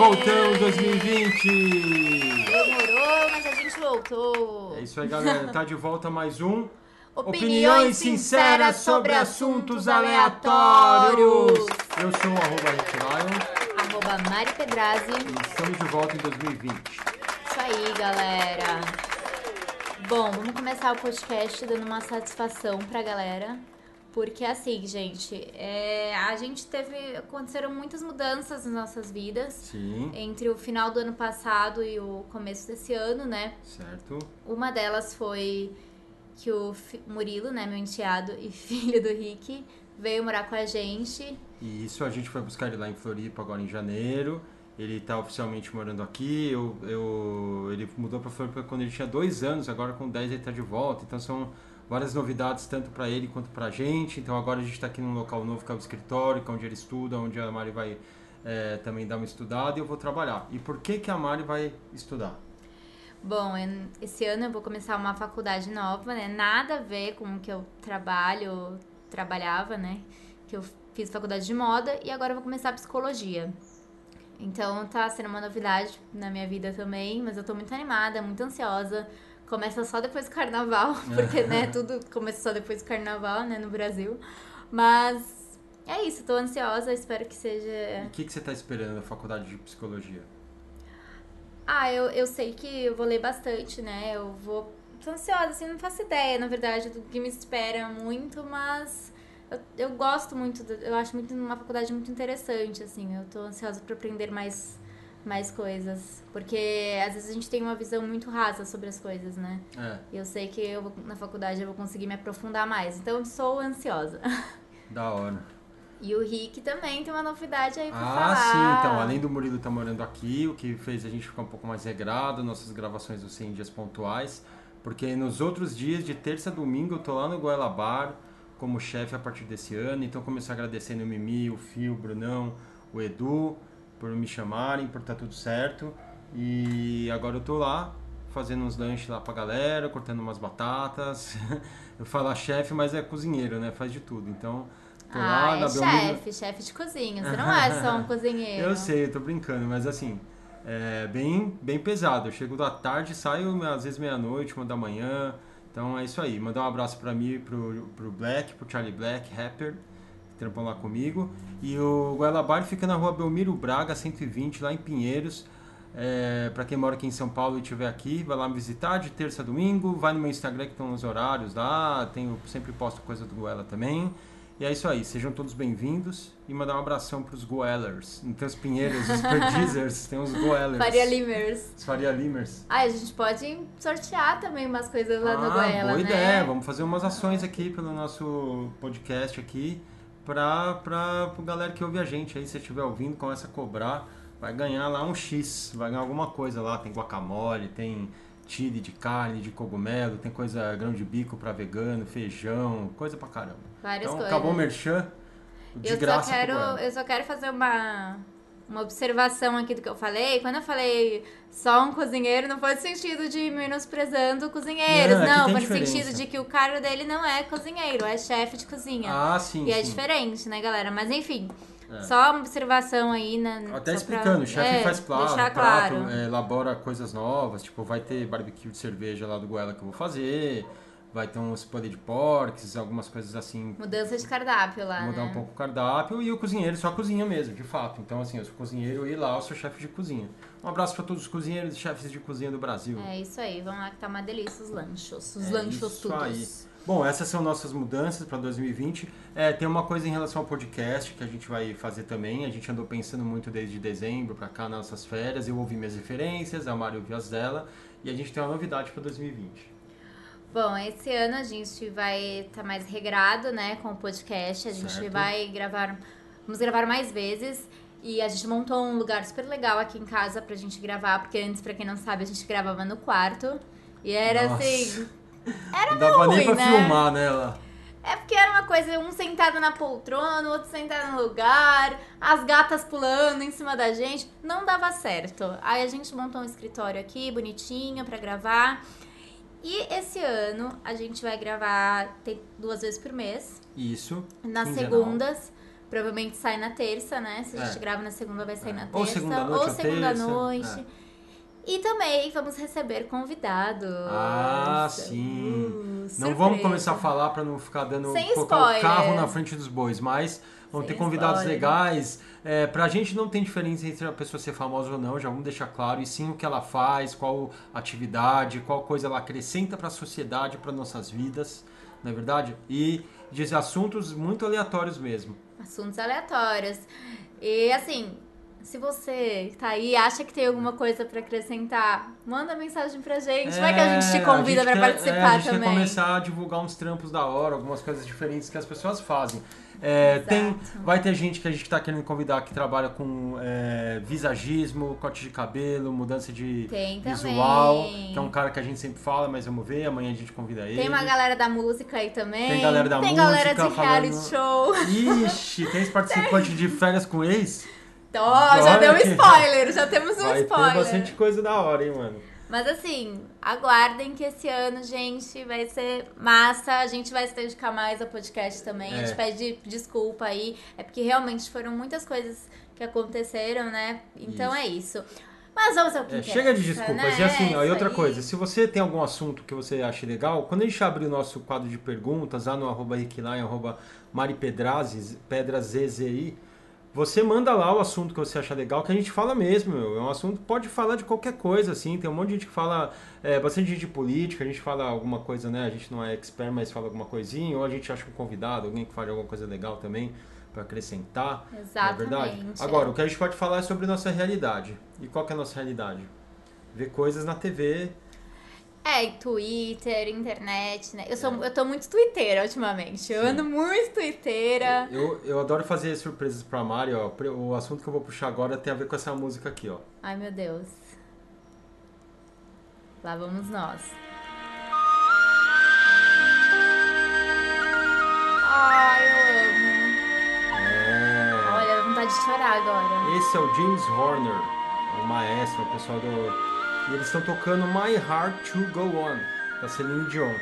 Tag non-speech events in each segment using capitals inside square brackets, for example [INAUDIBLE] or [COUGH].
Voltamos 2020! Demorou, mas a gente voltou. É isso aí, galera. Tá de volta mais um. Opiniões sinceras sobre assuntos aleatórios. Eu sou o arroba Lion Arroba Mari Pedrazzi. e estamos de volta em 2020. Isso aí, galera. Bom, vamos começar o podcast dando uma satisfação pra galera. Porque assim, gente, é, a gente teve. Aconteceram muitas mudanças nas nossas vidas. Sim, Entre o final do ano passado e o começo desse ano, né? certo. Uma delas foi que o Murilo, né, meu enteado e [LAUGHS] filho do Rick, veio morar com a gente. E isso a gente foi buscar ele lá em Floripa agora em janeiro. Ele tá oficialmente morando aqui. Eu, eu, ele mudou pra Floripa quando ele tinha dois anos, agora com 10 ele tá de volta. Então são várias novidades, tanto para ele quanto pra gente. Então agora a gente tá aqui num local novo que é o escritório, que é onde ele estuda, onde a Mari vai é, também dar uma estudada e eu vou trabalhar. E por que, que a Mari vai estudar? Bom, esse ano eu vou começar uma faculdade nova, né? Nada a ver com o que eu trabalho, trabalhava, né? Que eu fiz faculdade de moda e agora eu vou começar psicologia. Então tá sendo uma novidade na minha vida também, mas eu tô muito animada, muito ansiosa. Começa só depois do carnaval, [LAUGHS] porque, né, tudo começa só depois do carnaval, né, no Brasil. Mas é isso, tô ansiosa, espero que seja o que, que você tá esperando da faculdade de psicologia? Ah, eu, eu sei que eu vou ler bastante, né? Eu vou. Tô ansiosa, assim, não faço ideia, na verdade, do que me espera muito, mas eu, eu gosto muito, eu acho muito uma faculdade muito interessante, assim. Eu tô ansiosa pra aprender mais, mais coisas. Porque às vezes a gente tem uma visão muito rasa sobre as coisas, né? É, E eu sei que eu, na faculdade eu vou conseguir me aprofundar mais. Então eu sou ansiosa. [LAUGHS] da hora. E o Rick também tem uma novidade aí pra Ah, falar. sim, então, além do Murilo estar morando aqui, o que fez a gente ficar um pouco mais regrado, nossas gravações dos 100 dias pontuais, porque nos outros dias, de terça a domingo, eu tô lá no Goela Bar como chefe a partir desse ano, então começo agradecendo o Mimi, o Fio, o Brunão, o Edu, por me chamarem, por estar tudo certo, e agora eu tô lá, fazendo uns lanches lá pra galera, cortando umas batatas, [LAUGHS] eu falo chefe, mas é cozinheiro, né, faz de tudo, então... Tô Ah, lá é na chefe, chefe de cozinha. Você não é só um [LAUGHS] cozinheiro. eu sei, eu tô brincando, mas assim, é bem, bem pesado. Eu chego da tarde, saio às vezes meia-noite, uma da manhã. Então é isso aí. Mandar um abraço pra mim, pro, pro Black, pro Charlie Black, rapper, que trampam lá comigo. E o Goela Bar fica na rua Belmiro Braga, 120, lá em Pinheiros. É, para quem mora aqui em São Paulo e estiver aqui, vai lá me visitar de terça a domingo. Vai no meu Instagram que estão os horários lá. Tenho, sempre posto coisa do Goela também. E é isso aí, sejam todos bem-vindos e mandar um abração pros Goellers. Não tem os Pinheiros, os [LAUGHS] Perdizers, tem os Goellers. Faria Limers. Os Faria Limers. Ah, a gente pode sortear também umas coisas lá no ah, Goela, boa né? ideia. Vamos fazer umas ações aqui pelo nosso podcast aqui pra, pra, pra galera que ouve a gente aí. Se você estiver ouvindo, começa a cobrar. Vai ganhar lá um X, vai ganhar alguma coisa lá. Tem guacamole, tem chile de carne, de cogumelo, tem coisa grão de bico pra vegano, feijão, coisa pra caramba. Várias então, coisas. acabou o merchan. De eu, só graça pro quero, eu só quero fazer uma, uma observação aqui do que eu falei. Quando eu falei só um cozinheiro, não foi no sentido de menosprezando cozinheiros. Não, é Não, foi no diferença. sentido de que o cargo dele não é cozinheiro, é chefe de cozinha. Ah, sim, e é sim. diferente, né, galera? Mas enfim, É. só uma observação aí. Na, Até só pra- explicando, o chefe é, faz claro, prato, claro. é, elabora coisas novas, tipo, vai ter barbecue de cerveja lá do Goela que eu vou fazer, vai ter uns purê de porcs, algumas coisas assim, Mudança de cardápio lá, mudar né? um pouco o cardápio, e o cozinheiro só cozinha mesmo, de fato. Então, assim, eu sou cozinheiro e lá eu sou chefe de cozinha. Um abraço para todos os cozinheiros e chefes de cozinha do Brasil. É isso aí, vamos lá que tá uma delícia os lanchos. Os É lanchos isso todos. aí. Bom, essas são nossas mudanças para 2020. É, tem uma coisa em relação ao podcast que a gente vai fazer também. A gente andou pensando muito desde dezembro para cá, nas nossas férias. Eu ouvi minhas referências, a Mari ouviu as dela. E a gente tem uma novidade para 2020. Bom, esse ano a gente vai estar mais regrado, né, com o podcast. A gente Certo. vai gravar, vamos gravar mais vezes. E a gente montou um lugar super legal aqui em casa pra gente gravar, porque antes, pra quem não sabe, a gente gravava no quarto. E era Nossa. assim. Não dava nem ruim, pra né? filmar, né? Lá. É porque era uma coisa, um sentado na poltrona, o outro sentado no lugar, as gatas pulando em cima da gente. Não dava certo. Aí a gente montou um escritório aqui, bonitinho, pra gravar. Esse ano a gente vai gravar duas vezes por mês, Isso. nas Quinzenal. segundas, Provavelmente sai na terça, né? Se a gente É. grava na segunda, vai sair É. na terça. Ou segunda noite ou segunda terça, noite. E também vamos receber convidados. Ah, sim. Uh, Não vamos começar a falar pra não ficar dando Sem colocar spoiler. o carro na frente dos bois, mas vão Sem ter convidados spoiler. legais. É, pra gente não tem diferença entre a pessoa ser famosa ou não, já vamos deixar claro, e sim o que ela faz, qual atividade, qual coisa ela acrescenta pra sociedade, para nossas vidas, não é verdade? E de assuntos muito aleatórios mesmo. Assuntos aleatórios. E assim, se você tá aí e acha que tem alguma coisa pra acrescentar, manda mensagem pra gente. Vai que a gente te convida É, a pra quer- participar é, a gente também. começar a divulgar uns trampos da hora, algumas coisas diferentes que as pessoas fazem. É, tem, vai ter gente que a gente tá querendo convidar que trabalha com é, visagismo, corte de cabelo, mudança de Tem visual, também. que é um cara que a gente sempre fala, mas vamos ver, amanhã a gente convida ele. Tem uma galera da música aí também. Tem galera da Tem galera música de reality falando- show. Ixi, tem esse participante de férias com ex? Ó, já Olha deu um spoiler, já temos um vai spoiler. ter bastante coisa da hora, hein, mano. Mas assim, aguardem que esse ano, gente, vai ser massa. A gente vai se dedicar mais ao podcast também. A É. gente pede desculpa aí. É porque realmente foram muitas coisas que aconteceram, né? Então é isso. Mas vamos ao que É, chega de desculpas. né? E assim, ó, É e outra isso coisa, aí. se você tem algum assunto que você acha legal, quando a gente abrir o nosso quadro de perguntas lá no arroba Rickline, arroba Maripedrazes, PedraZZI, você manda lá o assunto que você acha legal, que a gente fala mesmo, meu. É um assunto, pode falar de qualquer coisa, assim. Tem um monte de gente que fala, é, bastante gente de política, a gente fala alguma coisa, né? A gente não é expert, mas fala alguma coisinha, ou a gente acha um convidado, alguém que fale alguma coisa legal também, para acrescentar. Não é verdade? Exatamente. Agora, o que a gente pode falar é sobre nossa realidade. E qual que é a nossa realidade? Ver coisas na TV. É, Twitter, internet, né? Eu, sou, eu tô muito twitteira ultimamente. Eu Sim. ando muito twitteira. Eu, eu adoro fazer surpresas pra Mari, ó. O assunto que eu vou puxar agora tem a ver com essa música aqui, ó. Ai, meu Deus. Lá vamos nós. Ai, eu amo. É. Olha, dá vontade de chorar agora. Esse é o James Horner, o maestro, o pessoal do. E eles estão tocando My Heart to Go On, da Celine Dion.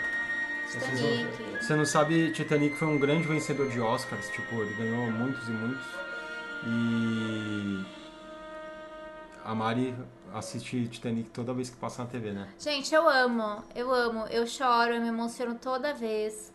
Titanic. Você não sabe, Titanic foi um grande vencedor de Oscars, tipo, ele ganhou muitos e muitos. E a Mari assiste Titanic toda vez que passa na TV, né? Gente, eu amo, eu amo, eu choro, eu me emociono toda vez.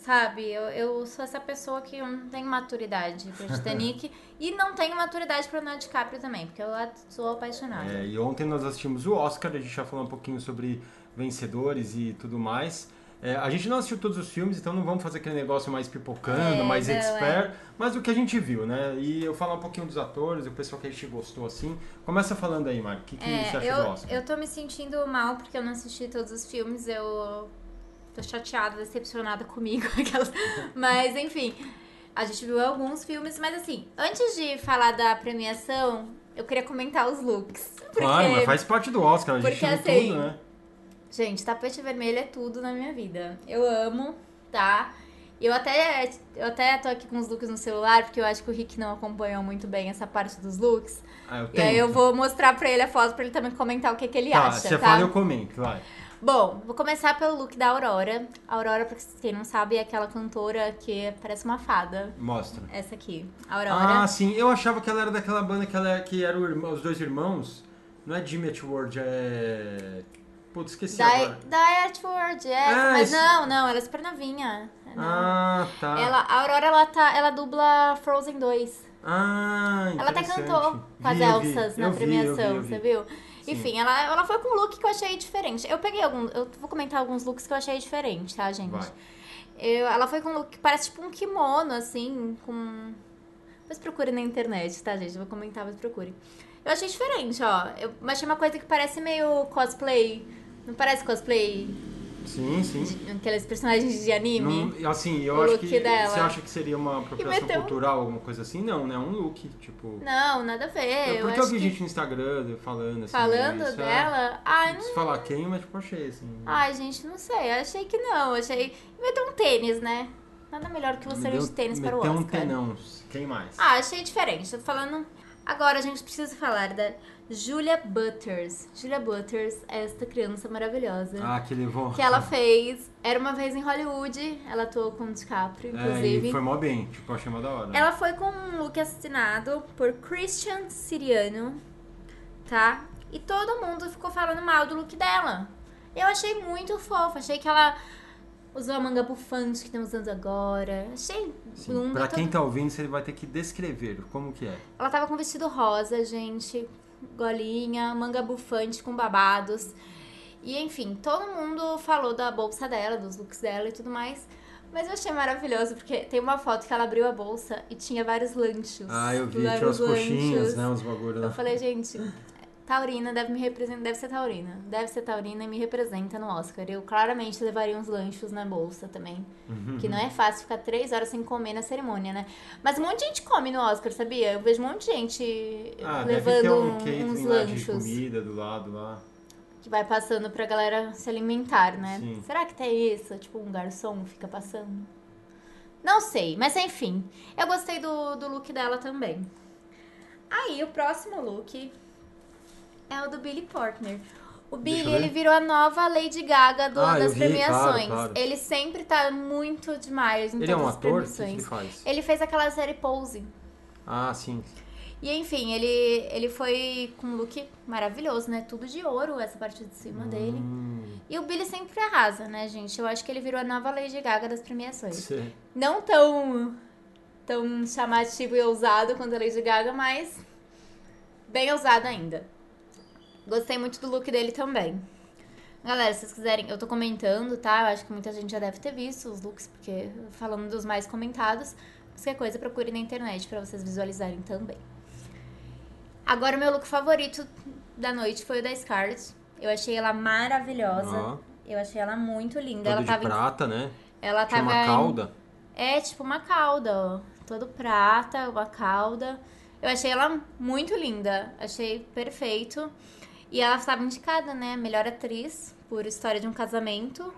Sabe, eu, eu sou essa pessoa que não tem maturidade pra [LAUGHS] Titanic e não tenho maturidade pra Leonardo DiCaprio também, porque eu sou apaixonada. É, e ontem nós assistimos o Oscar, a gente já falou um pouquinho sobre vencedores e tudo mais. É, a gente não assistiu todos os filmes, então não vamos fazer aquele negócio mais pipocando, É, mais não, expert, mas o que a gente viu, né? E eu falar um pouquinho dos atores, o pessoal que a gente gostou assim. Começa falando aí, Mari, o que, que você acha É, do eu, Oscar? eu tô me sentindo mal porque eu não assisti todos os filmes, eu tô chateada, decepcionada comigo, [LAUGHS] aquelas. Mas, enfim, a gente viu alguns filmes, mas assim, antes de falar da premiação, eu queria comentar os looks. Porque, Claro, mas faz parte do Oscar, a gente porque, assim, tudo, né? gente, tapete vermelho é tudo na minha vida. Eu amo, tá? Eu até, eu até tô aqui com os looks no celular, porque eu acho que o Rick não acompanhou muito bem essa parte dos looks. Ah, eu E aí eu vou mostrar pra ele a foto pra ele também comentar o que, que ele Tá, acha, você tá? fala eu comento, vai. Bom, vou começar pelo look da Aurora. A Aurora, pra quem não sabe, é aquela cantora que parece uma fada. Mostra. Essa aqui, Aurora. Ah, sim, eu achava que ela era daquela banda que, ela, que eram irmão- os dois irmãos. Não é Jimmy World, é. Putz, esqueci da, agora. da Earthworld, é. Ah, mas esse- não, não, ela é super novinha. É, não. Ah, tá. Ela, a Aurora, ela, tá, ela dubla Frozen 2. Ah, Ela até cantou com as. Elsas na vi, premiação, eu vi, eu vi. você viu? Enfim, ela, ela foi com um look que eu achei diferente. Eu peguei alguns. Eu vou comentar alguns looks que eu achei diferente, tá, gente? Vai. Eu- ela foi com um look que parece tipo um kimono, assim, com. Mas procure na internet, tá, gente? Eu vou comentar, mas procure. Eu achei diferente, ó. Eu achei uma coisa que parece meio cosplay. Não parece cosplay? Sim, sim. Aqueles personagens de anime? Não, assim, eu O acho que. dela. Você acha que seria uma apropriação cultural, alguma coisa assim? Não, né? Um look, tipo. Não, nada a ver. É eu porque eu vi que... gente no Instagram falando assim. Falando isso, é. dela, ai, Não preciso falar quem, mas tipo, achei assim. Ai, gente, não sei. Eu achei que não. Achei. Ter um tênis, né? Nada melhor que você Me deu- de tênis para o Oscar. um tenão. Quem mais? Ah, achei diferente. Tô falando. Agora a gente precisa falar da Julia Butters. Julia Butters é esta criança maravilhosa. Ah, que levou. Que ela fez. Era uma vez em Hollywood. Ela atuou com o DiCaprio, inclusive. É, e foi mó bem, tipo, achei mó da hora. Ela foi com um look assinado por Christian Siriano, tá? E todo mundo ficou falando mal do look dela. Eu achei muito fofo. Achei que ela usou a manga bufante que estão usando agora. Achei Sim, linda. pra quem todo- tá ouvindo, você vai ter que descrever como que é. Ela tava com vestido rosa, gente. Golinha, manga bufante com babados. E enfim, todo mundo falou da bolsa dela, dos looks dela e tudo mais. Mas eu achei maravilhoso, porque tem uma foto que ela abriu a bolsa e tinha vários lanchos. Ah, eu vi, tinha as coxinhas, né? Uns bagulho Eu lá. falei, gente, Taurina deve me representar, deve ser Taurina. Deve ser Taurina e me representa no Oscar. Eu claramente levaria uns lanchos na bolsa também. Uhum. Que não é fácil ficar três horas sem comer na cerimônia, né? Mas um monte de gente come no Oscar, sabia? Eu vejo um monte de gente Ah, levando um uns catering lá lanchos comida do lado lá. que vai passando pra galera se alimentar, né? Sim. Será que tem isso? Tipo, um garçom fica passando? Não sei, mas enfim. Eu gostei do, do look dela também. Aí, o próximo look é o do Billy Portner. O Billy, ele virou a nova Lady Gaga do- Ah, das vi, premiações. claro, claro. Ele sempre tá muito demais em Ele é um todas as ator? O que que premiações. ele faz? Ele fez aquela série Pose. Ah, sim. E enfim, ele, ele foi com um look maravilhoso, né? Tudo de ouro, essa parte de cima dele. Hum, E o Billy sempre arrasa, né, gente? Eu acho que ele virou a nova Lady Gaga das premiações. sei. Não tão, tão chamativo e ousado quanto a Lady Gaga, mas bem ousado ainda. Gostei muito do look dele também. Galera, se vocês quiserem, eu tô comentando, tá? Eu acho que muita gente já deve ter visto os looks, porque falando dos mais comentados, qualquer coisa procure na internet pra vocês visualizarem também. Agora, o meu look favorito da noite foi o da Scarlett. Eu achei ela maravilhosa. Ó, Eu achei ela muito linda. todo ela de tava em- prata, né? ela Tinha tava uma em- cauda. É, tipo uma cauda, ó. Todo prata, uma cauda. Eu achei ela muito linda. Achei perfeito. E ela estava indicada, né? Melhor atriz por História de um Casamento.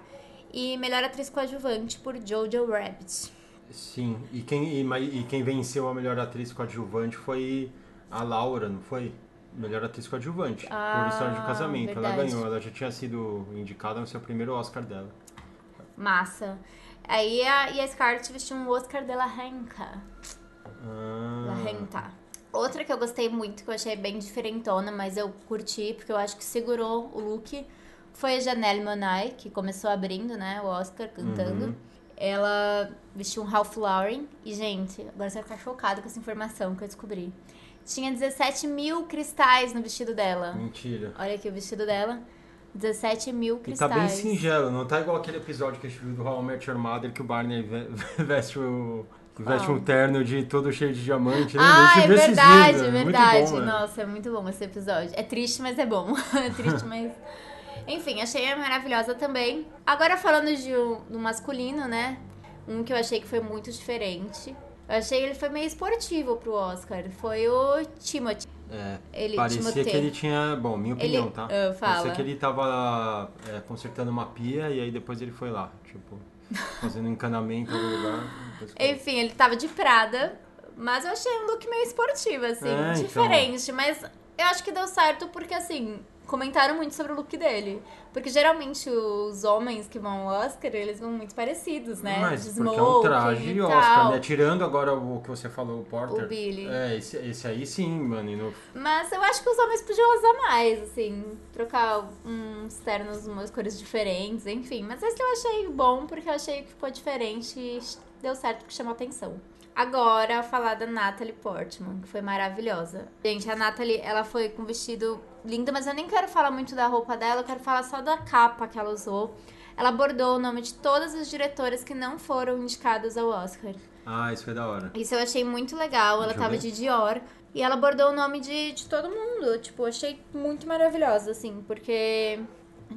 E melhor atriz coadjuvante por Jojo Rabbit. Sim. E quem, e, e quem venceu a melhor atriz coadjuvante foi a Laura, não foi? Melhor atriz coadjuvante. Ah, por História de um Casamento. Ela verdade. ganhou. Ela já tinha sido indicada no seu primeiro Oscar dela. Massa. Aí a, e a Scarlett vestiu um Oscar de la Renca. Ah, La Renta. Outra que eu gostei muito, que eu achei bem diferentona, mas eu curti, porque eu acho que segurou o look, foi a Janelle Monáe, que começou abrindo, né, o Oscar, cantando. Uhum. Ela vestiu um Ralph Lauren. E, gente, agora você vai ficar chocado com essa informação que eu descobri. Tinha 17 mil cristais no vestido dela. Mentira. Olha aqui o vestido dela. 17 mil E tá cristais. bem singelo, não tá igual aquele episódio que a gente viu do How I Met Your Mother que o Barney ve- [LAUGHS] veste o. Veste Qual? um terno de todo cheio de diamante. né? Ah, é verdade, é? Muito verdade. bom, né? Nossa, é muito bom esse episódio. É triste, mas é bom. [LAUGHS] é triste, mas. Enfim, achei maravilhosa também. Agora falando de um, do masculino, né? Um que eu achei que foi muito diferente. Eu achei ele foi meio esportivo pro Oscar. Foi o Timothy. É, Ele, parecia Timothée. que ele tinha. Bom, minha opinião, Ele- tá? ah, fala. Parecia que ele tava é, consertando uma pia e aí depois ele foi lá, tipo, fazendo encanamento em algum lugar. Enfim, ele tava de Prada, mas eu achei um look meio esportivo, assim, É, então. diferente. Mas eu acho que deu certo porque, assim, comentaram muito sobre o look dele. Porque geralmente os homens que vão ao Oscar, eles vão muito parecidos, né? Mas de porque é um traje e Oscar, né? Tirando agora o que você falou, o Porter. O Billy. É, esse, esse aí sim, mano. e no- Mas eu acho que os homens podiam usar mais, assim, trocar uns ternos, umas cores diferentes, enfim. Mas esse eu achei bom porque eu achei que ficou diferente e deu certo porque chamou atenção. Agora, falar da Natalie Portman, que foi maravilhosa. Gente, a Natalie, ela foi com um vestido lindo, mas eu nem quero falar muito da roupa dela, eu quero falar só da capa que ela usou. Ela bordou o nome de todas as diretoras que não foram indicadas ao Oscar. Ah, isso foi da hora. Isso eu achei muito legal. Ela Deixa tava de Dior. E ela bordou o nome de, de todo mundo. Tipo, achei muito maravilhosa, assim, porque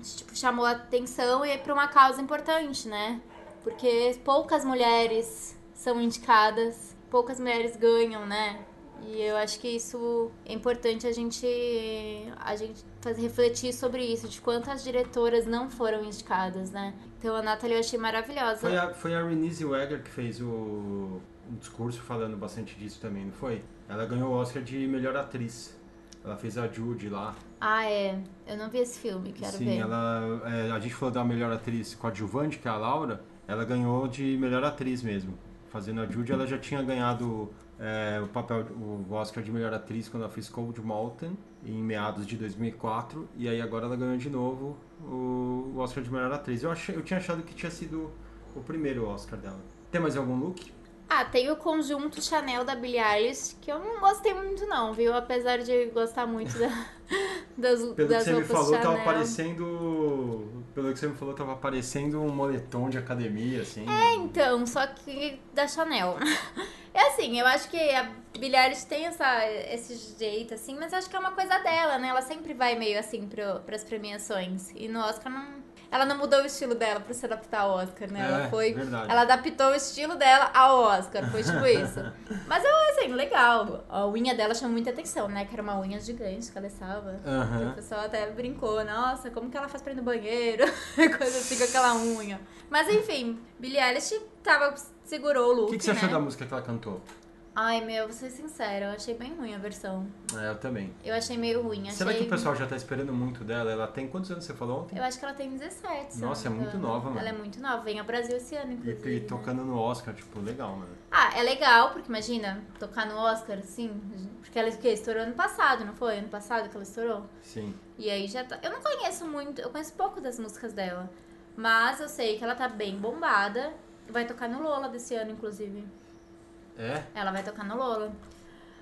tipo, chamou a atenção e pra uma causa importante, né? Porque poucas mulheres são indicadas, poucas mulheres ganham, né? E eu acho que isso é importante a gente, a gente fazer refletir sobre isso, de quantas diretoras não foram indicadas, né? Então a Nathalie eu achei maravilhosa. Foi a, foi a Renée Zellweger que fez o, um discurso falando bastante disso também, não foi? Ela ganhou o Oscar de melhor atriz. Ela fez a Judy lá. Ah, é. Eu não vi esse filme, quero Sim, ver. ela. é, a gente falou da melhor atriz coadjuvante, que é a Laura. Ela ganhou de melhor atriz mesmo. Fazendo a Judy, ela já tinha ganhado é, o papel, o Oscar de melhor atriz quando ela fez Cold Mountain em meados de 2004 e aí agora ela ganhou de novo o, o Oscar de melhor atriz. Eu, achei, eu tinha achado que tinha sido o primeiro Oscar dela. Tem mais algum look? Ah, tem o conjunto Chanel da Billie Eilish, que eu não gostei muito não, viu? Apesar de gostar muito da, [LAUGHS] das, Pelo que das você me falou, Chanel. tava parecendo. Pelo que você me falou, tava parecendo um moletom de academia, assim. É, então, só que da Chanel. [LAUGHS] É assim, eu acho que a Billie Eilish tem essa, esse jeito, assim, mas acho que é uma coisa dela, né? Ela sempre vai meio assim pro, pras premiações. E no Oscar não. Ela não mudou o estilo dela pra se adaptar ao Oscar, né? É, ela foi. verdade. Ela adaptou o estilo dela ao Oscar, foi tipo isso. [LAUGHS] Mas eu, assim, legal. A unha dela chamou muita atenção, né? Que era uma unha gigante que ela estava. Aham. O pessoal até brincou, nossa, como que ela faz pra ir no banheiro? [LAUGHS] Coisa assim com aquela unha. Mas enfim, Billie Eilish tava, segurou o O look, que, que você né? achou da música que ela cantou? Ai, meu, vou ser sincera, eu achei bem ruim a versão. É, eu também. Eu achei meio ruim. Achei... Será que o pessoal já tá esperando muito dela? Ela tem quantos anos você falou ontem? Eu acho que ela tem 17, se eu Nossa, é muito nova, mano. Ela é muito nova, vem ao Brasil esse ano, E, inclusive. e né? tocando no Oscar, tipo, legal, mano. Ah, é legal, porque imagina, tocar no Oscar, assim, porque ela o quê? estourou ano passado, não foi? Ano passado que ela estourou? Sim. E aí já tá. Eu não conheço muito, eu conheço pouco das músicas dela. Mas eu sei que ela tá bem bombada. Vai tocar no Lola desse ano, inclusive. É? Ela vai tocar no Lola.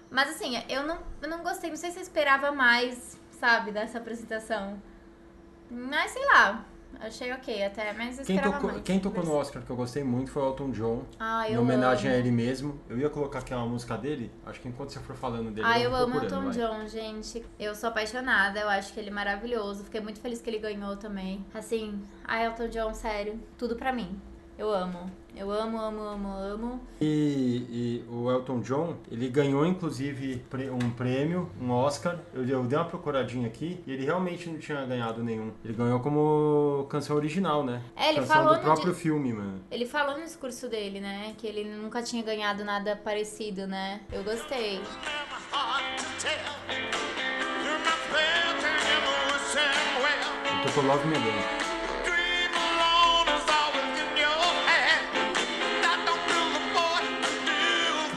Mas assim, eu não, eu não gostei, não sei se eu esperava mais, sabe, dessa apresentação. Mas sei lá, achei ok até, mas eu Quem esperava tocou, mais. quem tocou no Oscar que eu gostei muito foi o Elton John. Ah, Em eu homenagem amo. a ele mesmo. Eu ia colocar aquela música dele. Acho que enquanto você for falando dele. Ah, eu eu amo Elton vai. John, gente. Eu sou apaixonada, eu acho que ele é maravilhoso. Fiquei muito feliz que ele ganhou também. Assim, ah, Elton John, sério, tudo pra mim. Eu amo. Eu amo, amo, amo, amo. E, e o Elton John, ele ganhou inclusive um prêmio, um Oscar. Eu, eu dei uma procuradinha aqui e ele realmente não tinha ganhado nenhum. Ele ganhou como canção original, né? É, ele canção falou do próprio di- filme, mano. Ele falou no discurso dele, né? Que ele nunca tinha ganhado nada parecido, né? Eu gostei. well. Ele tocou Love Me Again.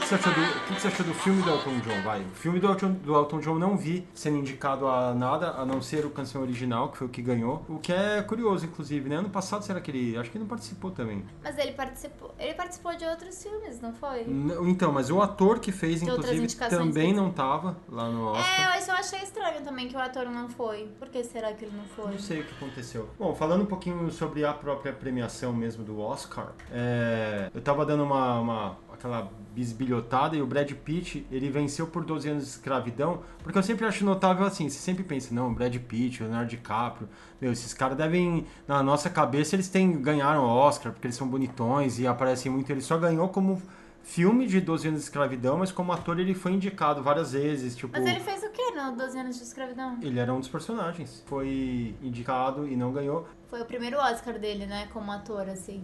Que você achou do, o que você achou do filme do Elton John? Vai. O filme do Elton, do Elton John não vi sendo indicado a nada, a não ser o canção original, que foi o que ganhou. O que é curioso, inclusive, né? Ano passado, será que ele. Acho que ele não participou também. Mas ele participou. Ele participou de outros filmes, não foi? N- Então, mas o ator que fez, De inclusive, também não tava lá no Oscar. É, eu achei estranho também que o ator não foi. Por que será que ele não foi? Não sei o que aconteceu. Bom, falando um pouquinho sobre a própria premiação mesmo do Oscar, é, eu tava dando uma, uma- aquela bisbilhotada e o Brad Pitt, ele venceu por 12 anos de escravidão, porque eu sempre acho notável assim, você sempre pensa, não, Brad Pitt, Leonardo DiCaprio, meu, esses caras devem, na nossa cabeça, eles têm, ganharam Oscar, porque eles são bonitões e aparecem muito, ele só ganhou como filme de 12 anos de escravidão, mas como ator ele foi indicado várias vezes, tipo... Mas ele fez o que no 12 anos de escravidão? Ele era um dos personagens. Foi indicado e não ganhou. Foi o primeiro Oscar dele, né? Como ator, assim.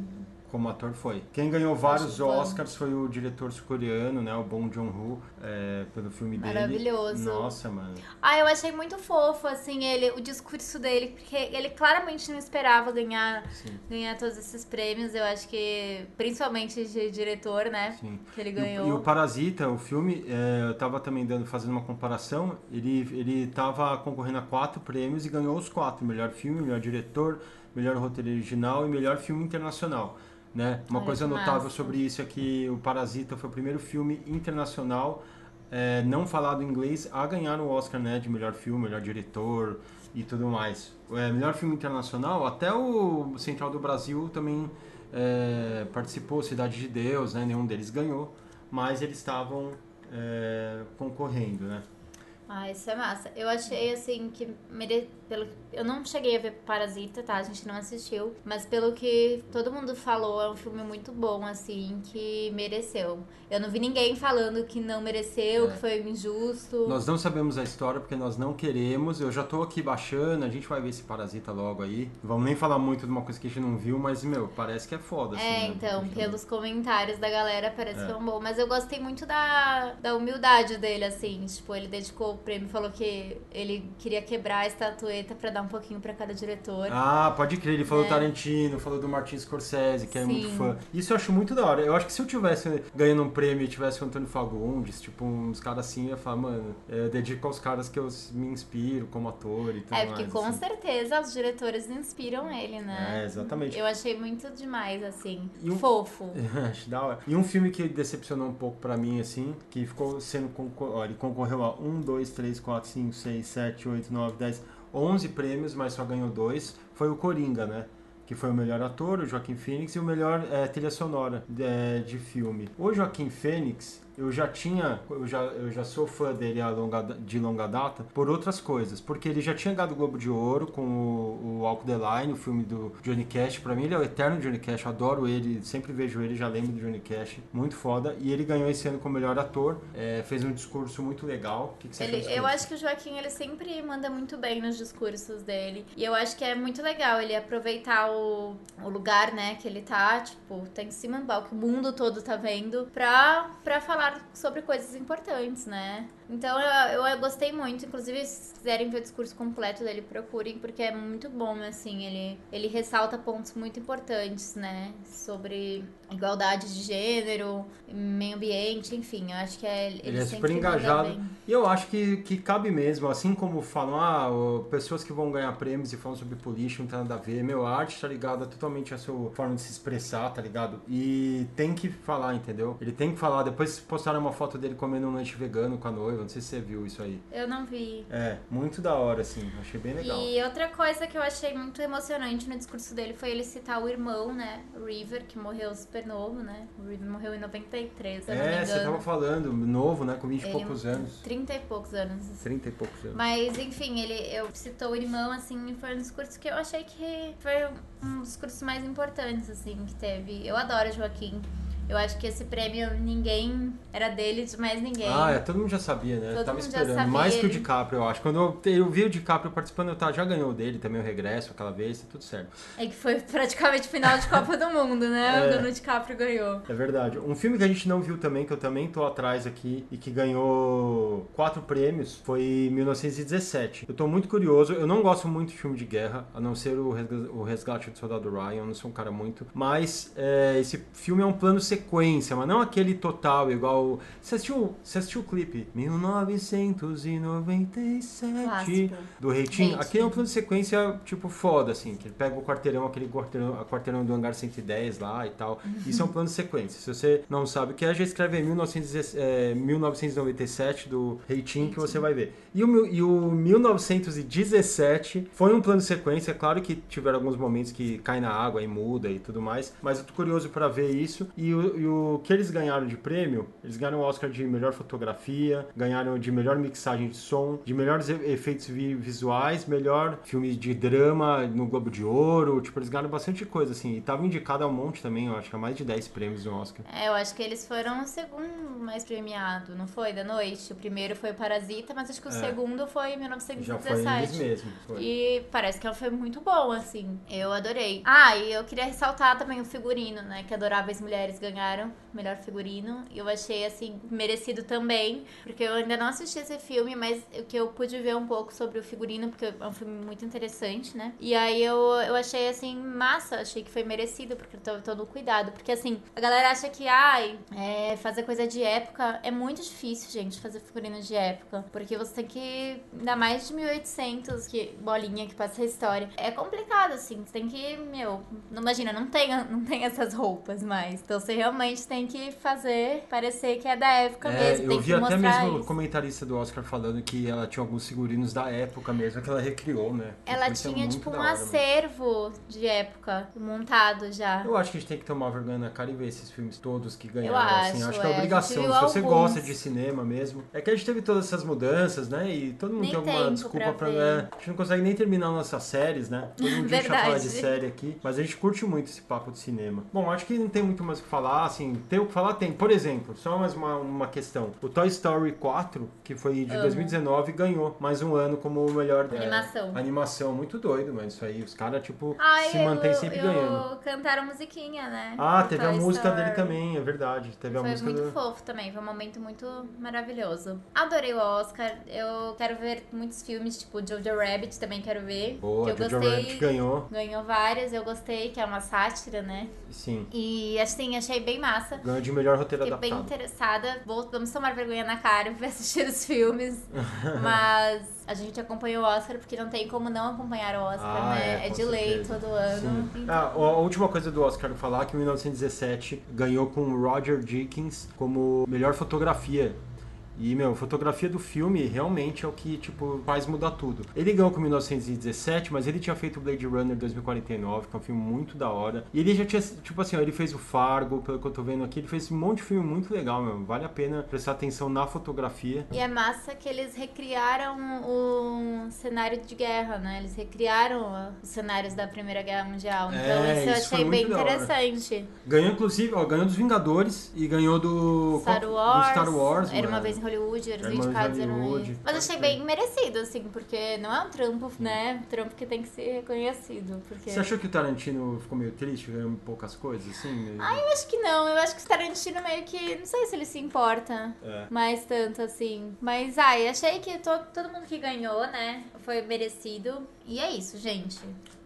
Como ator foi. Quem ganhou vários. Oscars foi o diretor sul-coreano, né? O Bong Joon-ho, é, pelo filme dele. Maravilhoso. Nossa, mano. Ah, eu achei muito fofo, assim, ele, o discurso dele, porque ele claramente não esperava ganhar, Sim, ganhar todos esses prêmios. Eu acho que, principalmente de diretor, né? sim. Que ele E o, ganhou. e o Parasita, o filme, é, eu tava também dando, fazendo uma comparação, ele, ele tava concorrendo a quatro prêmios e ganhou os quatro. Melhor filme, melhor diretor, melhor roteiro original e melhor filme internacional. Né? Uma Olha coisa notável massa. sobre isso é que o Parasita foi o primeiro filme internacional é, não falado em inglês a ganhar o Oscar né, de melhor filme, melhor diretor e tudo mais. É, melhor filme internacional, até o Central do Brasil também é, participou, Cidade de Deus, né, nenhum deles ganhou, mas eles estavam é, concorrendo, né? Ah, isso é massa. Eu achei, assim, que mere... pelo eu não cheguei a ver Parasita, tá? A gente não assistiu, mas pelo que todo mundo falou, é um filme muito bom, assim, que mereceu. Eu não vi ninguém falando que não mereceu, É. que foi injusto. Nós não sabemos a história porque nós não queremos. Eu já tô aqui baixando, a gente vai ver esse Parasita logo aí. Vamos nem falar muito de uma coisa que a gente não viu, mas, meu, parece que é foda, assim, É, né? então, pelos comentários da galera, parece É. que é um bom. Mas eu gostei muito da, da humildade dele, assim. Tipo, ele dedicou o prêmio, falou que ele queria quebrar a estatueta pra dar um pouquinho pra cada diretor. Ah, pode crer, ele falou É. do Tarantino, falou do Martin Scorsese, que é muito Sim. fã. Isso eu acho muito da hora. Eu acho que se eu tivesse ganhando um prêmio e tivesse o Antônio Fagundes, tipo, uns caras assim, eu ia falar, mano, eu dedico aos caras que eu me inspiro como ator e tudo É, porque mais, com assim. certeza os diretores inspiram ele, né? É, exatamente. Eu achei muito demais, assim. Um- Fofo. [LAUGHS] Acho da hora. E um filme que decepcionou um pouco pra mim, assim, que ficou sendo. concor- Ó, ele concorreu a 1, 2, 3, 4, 5, 6, 7, 8, 9, 10, 11 prêmios, mas só ganhou dois. Foi o Coringa, né? Que foi o melhor ator, o Joaquim Phoenix, e o melhor é, trilha sonora de, de filme. O Joaquim Phoenix, eu já tinha, eu já, eu já sou fã dele a longa, de longa data por outras coisas, porque ele já tinha ganhado o Globo de Ouro com o, o Walk the Line, o filme do Johnny Cash. Pra mim ele é o eterno Johnny Cash, adoro ele, sempre vejo ele, já lembro do Johnny Cash, muito foda. E ele ganhou esse ano como melhor ator, é, fez um discurso muito legal. O que, que você Ele, achou eu acho que o Joaquim, ele sempre manda muito bem nos discursos dele. E eu acho que é muito legal ele aproveitar o, o lugar, né, que ele tá, tipo, tá em cima do palco, que o mundo todo tá vendo, pra, pra falar sobre coisas importantes, né? Então eu, eu gostei muito. Inclusive, se quiserem ver o discurso completo dele, procurem, porque é muito bom, assim. Ele, ele ressalta pontos muito importantes, né? Sobre igualdade de gênero, meio ambiente, enfim. Eu acho que é. Ele, Ele é super engajado. E eu acho que, que cabe mesmo, assim como falam, ah, pessoas que vão ganhar prêmios e falam sobre política, não tem nada a ver. Meu, a arte tá ligada totalmente à sua forma de se expressar, tá ligado? E tem que falar, entendeu? Ele tem que falar. Depois postaram uma foto dele comendo um lanche vegano com a noiva, não sei se você viu isso aí. Eu não vi. É, muito da hora, assim, achei bem legal. E outra coisa que eu achei muito emocionante no discurso dele foi ele citar o irmão, né? O River, que morreu super novo, né? O River morreu em 93, se eu não me É, você engano. tava falando, novo, né, com 20 e poucos anos. 30 e poucos anos. 30 e poucos anos. Mas, enfim, ele eu citou o irmão, assim, e foi um discurso que eu achei que foi um dos discursos mais importantes, assim, que teve. Eu adoro Joaquim. Eu acho que esse prêmio ninguém era dele de mais ninguém. Ah, é, todo mundo já sabia, né? Todo tava mundo já esperando. sabia, Mais que o DiCaprio, eu acho. Quando eu, eu vi o DiCaprio participando, eu tava, já ganhou dele também o regresso aquela vez, tá tudo certo. É que foi praticamente final de Copa do Mundo, né? É. O Dono DiCaprio ganhou. É verdade. Um filme que a gente não viu também, que eu também tô atrás aqui, e que ganhou quatro prêmios, foi 1917. Eu tô muito curioso, eu não gosto muito de filme de guerra, a não ser o Resgate do Soldado Ryan, eu não sou um cara muito. Mas é, esse filme é um plano sequência, mas não aquele total, igual. Você assistiu, você assistiu o clipe? 1997 Clássico. do Reitinho? Aqui é um plano de sequência, tipo, foda, assim, que ele pega o quarteirão, aquele quarteirão, a quarteirão do hangar 110 lá e tal. [LAUGHS] Isso é um plano de sequência. Se você não sabe o que é, já escreve 1917, é, 1997 do Reitinho que você vai ver. E o, e o 1917 foi um plano de sequência, claro que tiveram alguns momentos que cai na água e muda e tudo mais, mas eu tô curioso pra ver isso. E o, e o que eles ganharam de prêmio, eles ganharam o Oscar de melhor fotografia, ganharam de melhor mixagem de som, de melhores efeitos vi- visuais, melhor filme de drama no Globo de Ouro, tipo, eles ganharam bastante coisa, assim, e tava indicado a um monte também, eu acho que a mais de 10 prêmios no Oscar. É, eu acho que eles foram o segundo mais premiado, não foi? Da noite. O primeiro foi o Parasita, mas acho que o É. segundo foi em Já foi 1917. eles mesmos. Foi. E parece que ela foi muito bom, assim. Eu adorei. Ah, e eu queria ressaltar também o figurino, né? Que Adoráveis Mulheres ganharam melhor figurino. E eu achei, assim, merecido também. Porque eu ainda não assisti esse filme, mas o que eu pude ver um pouco sobre o figurino, porque é um filme muito interessante, né? E aí eu, eu achei, assim, massa. Achei que foi merecido, porque teve todo o cuidado. Porque, assim, a galera acha que, ai, é, fazer coisa de época é muito difícil, gente, fazer figurino de época. Porque você tem que. Ainda mais de 1800, que bolinha que passa a história. É complicado, assim. Você tem que, meu. Não imagina, não tem, não tem essas roupas mais. Então você realmente tem que fazer parecer que é da época É, mesmo. eu vi até mesmo o comentarista do Oscar falando que ela tinha alguns figurinos da época mesmo, que ela recriou, né? Ela é tinha, muito tipo, um hora, acervo de época montado já. Eu acho que a gente tem que tomar vergonha na cara e ver esses filmes todos que ganharam. acho, assim. acho que é, é obrigação. Se você alguns. gosta de cinema mesmo. É que a gente teve todas essas mudanças, né? E todo mundo Nem tem alguma desculpa pra pra. ver. é, a gente não consegue nem terminar nossas séries, né? Todo mundo [LAUGHS] deixa falar de série aqui. Mas a gente curte muito esse papo de cinema. Bom, acho que não tem muito mais o que falar. Assim, tem o que falar, tem. Por exemplo, só mais uma, uma questão. O Toy Story 4, que foi de Amo. 2019, ganhou mais um ano como o melhor. é, Animação. animação, muito doido, mas isso aí, os caras, tipo, Ai, se eu, mantêm sempre eu ganhando. cantaram musiquinha, né? Ah, teve a Toy música Story. dele também, é verdade. Teve a Foi música muito do... fofo também, foi um momento muito maravilhoso. Adorei o Oscar, eu quero ver muitos filmes, tipo Jojo Rabbit também quero ver. Boa, eu Jojo gostei. Rabbit ganhou. Ganhou várias, eu gostei, que é uma sátira, né? Sim. E assim, achei bem massa. Ganhou de melhor roteiro Fiquei bem adaptado. interessada. Vou, vamos tomar vergonha na cara pra [LAUGHS] assistir os filmes. [LAUGHS] mas a gente acompanhou o Oscar porque não tem como não acompanhar o Oscar, Ah, né? é, É, de lei certeza. todo ano. Então, Ah, a a última coisa do Oscar que eu falar é que em 1917 ganhou com Roger Dickens como melhor fotografia. E, meu, fotografia do filme realmente é o que, tipo, faz mudar tudo. Ele ganhou com 1917, mas ele tinha feito Blade Runner 2049, que é um filme muito da hora. E ele já tinha, tipo assim, ó, ele fez o Fargo, pelo que eu tô vendo aqui, ele fez um monte de filme muito legal, meu. Vale a pena prestar atenção na fotografia. E é massa que eles recriaram o cenário de guerra, né? Eles recriaram os cenários da Primeira Guerra Mundial. Então É, isso eu isso achei bem interessante. Ganhou, inclusive, ó, ganhou dos Vingadores e ganhou do... Star Wars, do Star Wars, Era uma vez Hollywood, vez em indicados eram Hollywood, aí. Mas achei bem merecido, assim, porque não é um trampo, né? Trampo que tem que ser reconhecido. Porque... Você achou que o Tarantino ficou meio triste, ganhando poucas coisas, assim? Ah, eu acho que não. Eu acho que o Tarantino meio que. Não sei se ele se importa É. mais tanto assim. Mas, ai, achei que to, todo mundo que ganhou, né? Foi merecido. E é isso, gente.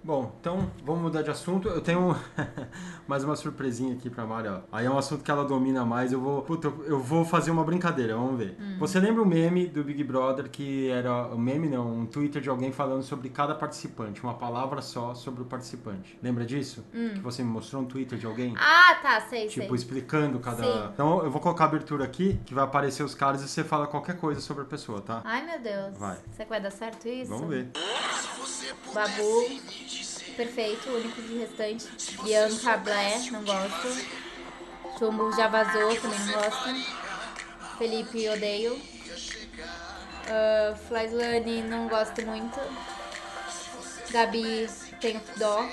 Bom, então vamos mudar de assunto. Eu tenho [LAUGHS] mais uma surpresinha aqui pra Mari, ó. Aí é um assunto que ela domina mais. Eu vou, puta, eu vou fazer uma brincadeira, vamos ver. Hum. Você lembra o meme do Big Brother que era um meme não, um Twitter de alguém falando sobre cada participante, uma palavra só sobre o participante. Lembra disso? Que você me mostrou um Twitter de alguém? Hum. Ah, tá, sei, Tipo, sei. explicando cada. Sim. Então eu vou colocar a abertura aqui, que vai aparecer os caras e você fala qualquer coisa sobre a pessoa, tá? Ai, meu Deus. Vai. Será que vai dar certo isso? Vamos ver. Babu. Perfeito, o único de restante. Bianca Blé, não gosto. Chumbo já vazou, também não gosto. Felipe, odeio. Uh, Flyslane, não gosto muito. Gabi, tenho dó.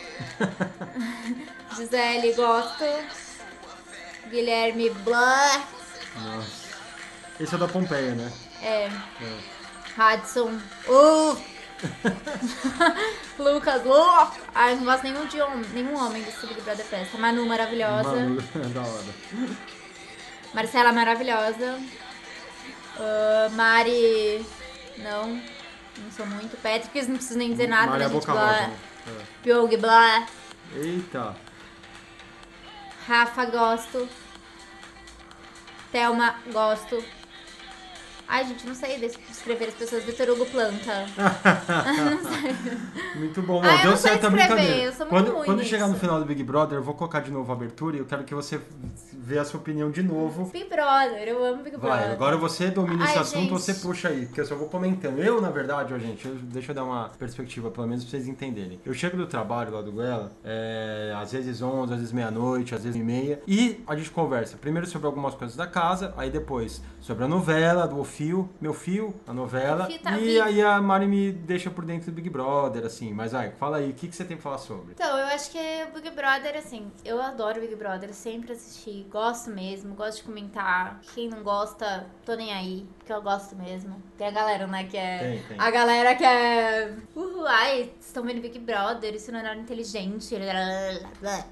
[LAUGHS] Gisele, gosto. Guilherme, blá. Nossa. Esse é da Pompeia, né? É. É. Hudson. Uh! [LAUGHS] Lucas, uh! Ai, não gosto nenhum, de homem, nenhum homem desse Big Brother Festa. Manu, maravilhosa. Manu, [LAUGHS] da hora. Marcela, maravilhosa. Ah, Mari, não. Não sou muito. Patrick, não preciso nem dizer nada, Maria né, gente? Blá. Pyong, blá. É. Eita. Rafa, gosto. Thelma, gosto. Ai, gente, não sei descrever as pessoas. Vitor Hugo, planta. [LAUGHS] Muito bom. Eu deu certo a escrever, brincadeira. eu sou muito quando ruim quando chegar no final do Big Brother, eu vou colocar de novo a abertura e eu quero que você vê a sua opinião de novo. Big Brother, eu amo Big Brother. Vai, agora você domina esse Ai, assunto, gente. você puxa aí, porque eu só vou comentando. Eu, na verdade, ó, gente, eu- deixa eu dar uma perspectiva, pelo menos pra vocês entenderem. Eu chego do trabalho lá do Goela, é, às vezes 11, às vezes meia-noite, às vezes meia, e a gente conversa primeiro sobre algumas coisas da casa, aí depois sobre a novela, do Fio, meu fio, a novela, tá e aí a Mari me deixa por dentro do Big Brother, assim. Mas vai, fala aí, o que, que você tem pra falar sobre? Então, eu acho que o Big Brother, assim, eu adoro Big Brother, sempre assisti, gosto mesmo, gosto de comentar. Quem não gosta, tô nem aí, porque eu gosto mesmo. Tem a galera, né, que é. Tem, tem. A galera que é. Uhul, ai, estão vendo Big Brother, isso não é nada inteligente. blá, blá, blá.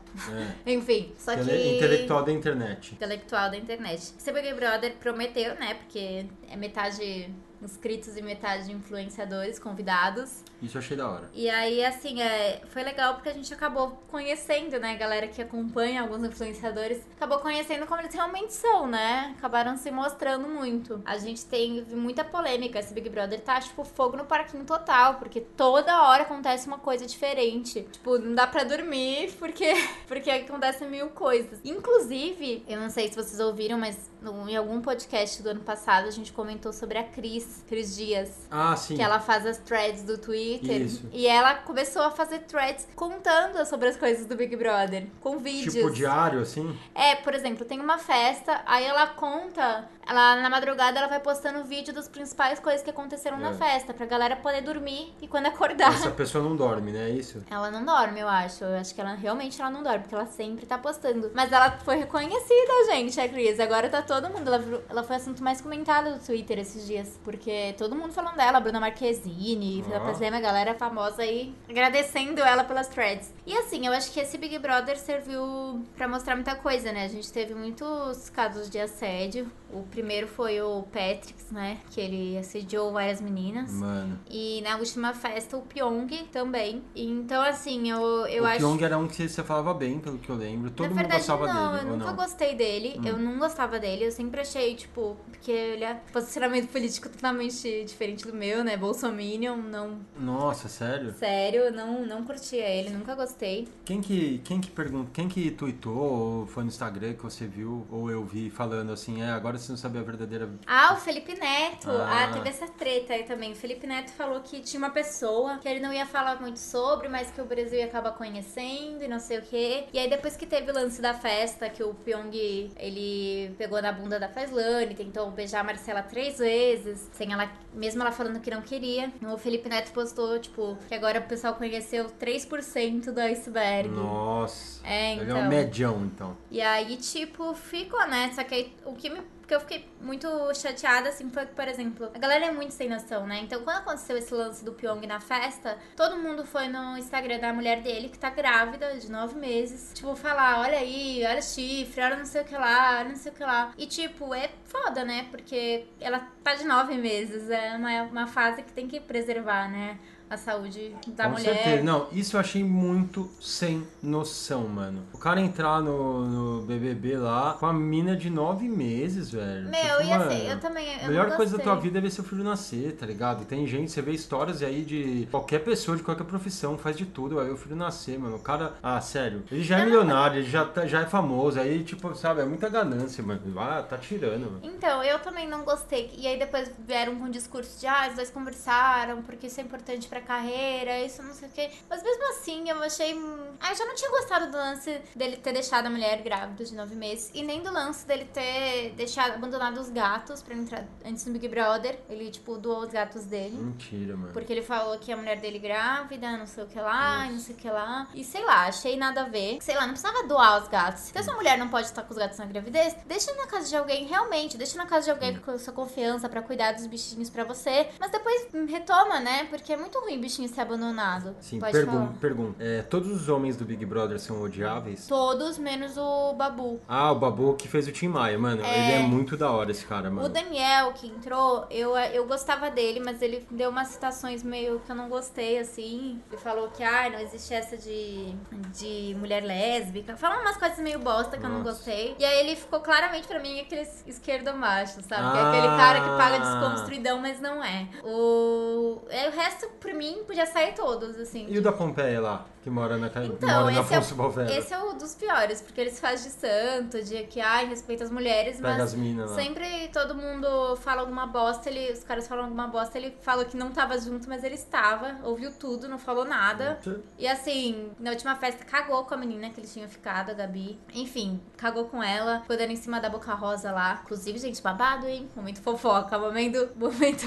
É, [LAUGHS] Enfim, só intele- que. Intelectual da internet. intelectual da internet. Esse Big Brother prometeu, né? Porque é metade inscritos e metade influenciadores convidados. Isso eu achei da hora. E aí, assim, é, foi legal porque a gente acabou conhecendo, né, a galera que acompanha alguns influenciadores, acabou conhecendo como eles realmente são, né? Acabaram se mostrando muito. A gente tem muita polêmica, esse Big Brother tá, tipo, fogo no parquinho total, porque toda hora acontece uma coisa diferente. Tipo, não dá pra dormir porque, [LAUGHS] porque acontecem mil coisas. Inclusive, eu não sei se vocês ouviram, mas em algum podcast do ano passado a gente comentou sobre a Cris, Cris Dias. Ah, sim. Que ela faz as threads do Twitter. Isso. E ela começou a fazer threads contando sobre as coisas do Big Brother. Com vídeos. Tipo diário, assim? É, por exemplo, tem uma festa, aí ela conta, ela na madrugada ela vai postando vídeo das principais coisas que aconteceram na É. festa, pra galera poder dormir e quando acordar. Essa pessoa não dorme, né? É isso? Ela não dorme, eu acho. Eu acho que ela realmente ela não dorme, porque ela sempre tá postando. Mas ela foi reconhecida, gente, a Cris. Agora tá todo mundo. Ela, ela foi assunto mais comentado do Twitter esses dias. Porque todo mundo falando dela, Bruna Marquezine, Ó. oh. a galera famosa aí agradecendo ela pelas threads. E assim, eu acho que esse Big Brother serviu pra mostrar muita coisa, né? A gente teve muitos casos de assédio. O primeiro foi o Patrick, né? Que ele assediou várias meninas. Mano. E na última festa, o Pyong também. Então, assim, eu, eu o acho. Pyong era um que você falava bem, pelo que eu lembro. Todo na mundo verdade, gostava não, dele, eu nunca não? gostei dele. Hum. Eu não gostava dele. Eu sempre achei, tipo, porque ele é posicionamento político totalmente diferente do meu, né? Bolsominion, não. Nossa, sério? Sério, não, não curtia ele, nunca gostei. Quem que, quem que pergunta, quem que tweetou ou foi no Instagram que você viu ou eu vi falando assim, é, agora você não sabe a verdadeira Ah, o Felipe Neto. Ah. Ah, teve essa treta aí também. O Felipe Neto falou que tinha uma pessoa que ele não ia falar muito sobre, mas que o Brasil ia acabar conhecendo e não sei o quê. E aí depois que teve o lance da festa, que o Pyong, ele pegou na bunda da Faislane, tentou beijar a Marcela três vezes, ela, mesmo ela falando que não queria. O Felipe Neto postou, tipo, que agora o pessoal conheceu 3% do iceberg. Nossa. É, Ele é então. um medião, então. E aí, tipo, ficou, né? Só que aí, o que me. Que eu fiquei muito chateada, assim, foi que, por exemplo, a galera é muito sem noção, né? Então, quando aconteceu esse lance do Pyong na festa, todo mundo foi no Instagram da mulher dele, que tá grávida de nove meses, tipo, falar: olha aí, olha chifre, olha não sei o que lá, olha não sei o que lá. E, tipo, é foda, né? Porque ela tá de nove meses, é uma, uma fase que tem que preservar, né? A saúde da Com mulher. certeza. Não, isso eu achei muito sem noção, mano. O cara entrar no, no BBB lá com a mina de nove meses, velho. Meu, Tipo, e assim, eu também. Eu A melhor coisa da tua vida é ver seu filho nascer, tá ligado? Tem gente, você vê histórias aí de qualquer pessoa, de qualquer profissão, faz de tudo, aí o filho nascer, mano. O cara, ah, sério, ele já é Eu não- milionário, ele já, tá- já é famoso, aí, tipo, sabe, é muita ganância, mano. Ah, tá tirando, mano. Então, eu também não gostei. E aí depois vieram com o discurso de, ah, os dois conversaram, porque isso é importante pra carreira, isso não sei o quê. Mas mesmo assim, eu achei. Ah, eu já não tinha gostado do lance dele ter deixado a mulher grávida de nove meses. E nem do lance dele ter deixado, abandonado os gatos pra entrar antes do Big Brother. Ele, tipo, doou os gatos dele. Mentira, mano. Porque ele falou que a mulher dele grávida, não sei o que lá, e não sei o que lá. E sei lá, achei nada a ver. Sei lá, não precisava doar os gatos. Se a sua mulher não pode estar com os gatos na gravidez, deixa na casa de alguém, realmente. Deixa na casa de alguém com a sua confiança pra cuidar dos bichinhos pra você. Mas depois hum, retoma, né? Porque é muito ruim bichinho ser abandonado. Sim, pode pergun pergunta. É, todos os homens do Big Brother são odiáveis? Todos, menos o Babu. Ah, o Babu que fez o Tim Maia, mano. É. Ele é muito da hora, esse cara, O mano. Daniel, que entrou, eu, eu gostava dele, mas ele deu umas citações meio que eu não gostei, assim. Ele falou que, ah, não existe essa de, de mulher lésbica. Falou umas coisas meio bosta que eu não Nossa. gostei. E aí ele ficou claramente pra mim aquele esquerdo macho, sabe? Que é Ah. aquele cara que paga desconstruidão, mas não é. O, é, o resto, mim, podia sair todos, assim. E o da Pompeia lá, que mora na, ca- Então, mora na esse é, Afonso Balvera? esse é o dos piores, porque eles fazem de santo, de que, ai, respeita as mulheres, Pega mas as minas lá. sempre todo mundo fala alguma bosta, ele, os caras falam alguma bosta, ele falou que não tava junto, mas ele estava, ouviu tudo, não falou nada. E assim, na última festa cagou com a menina que eles tinham ficado, a Gabi. Enfim, cagou com ela, ficou dando em cima da boca rosa lá. Inclusive, gente, babado, hein? Momento fofoca, momento, [LAUGHS] momento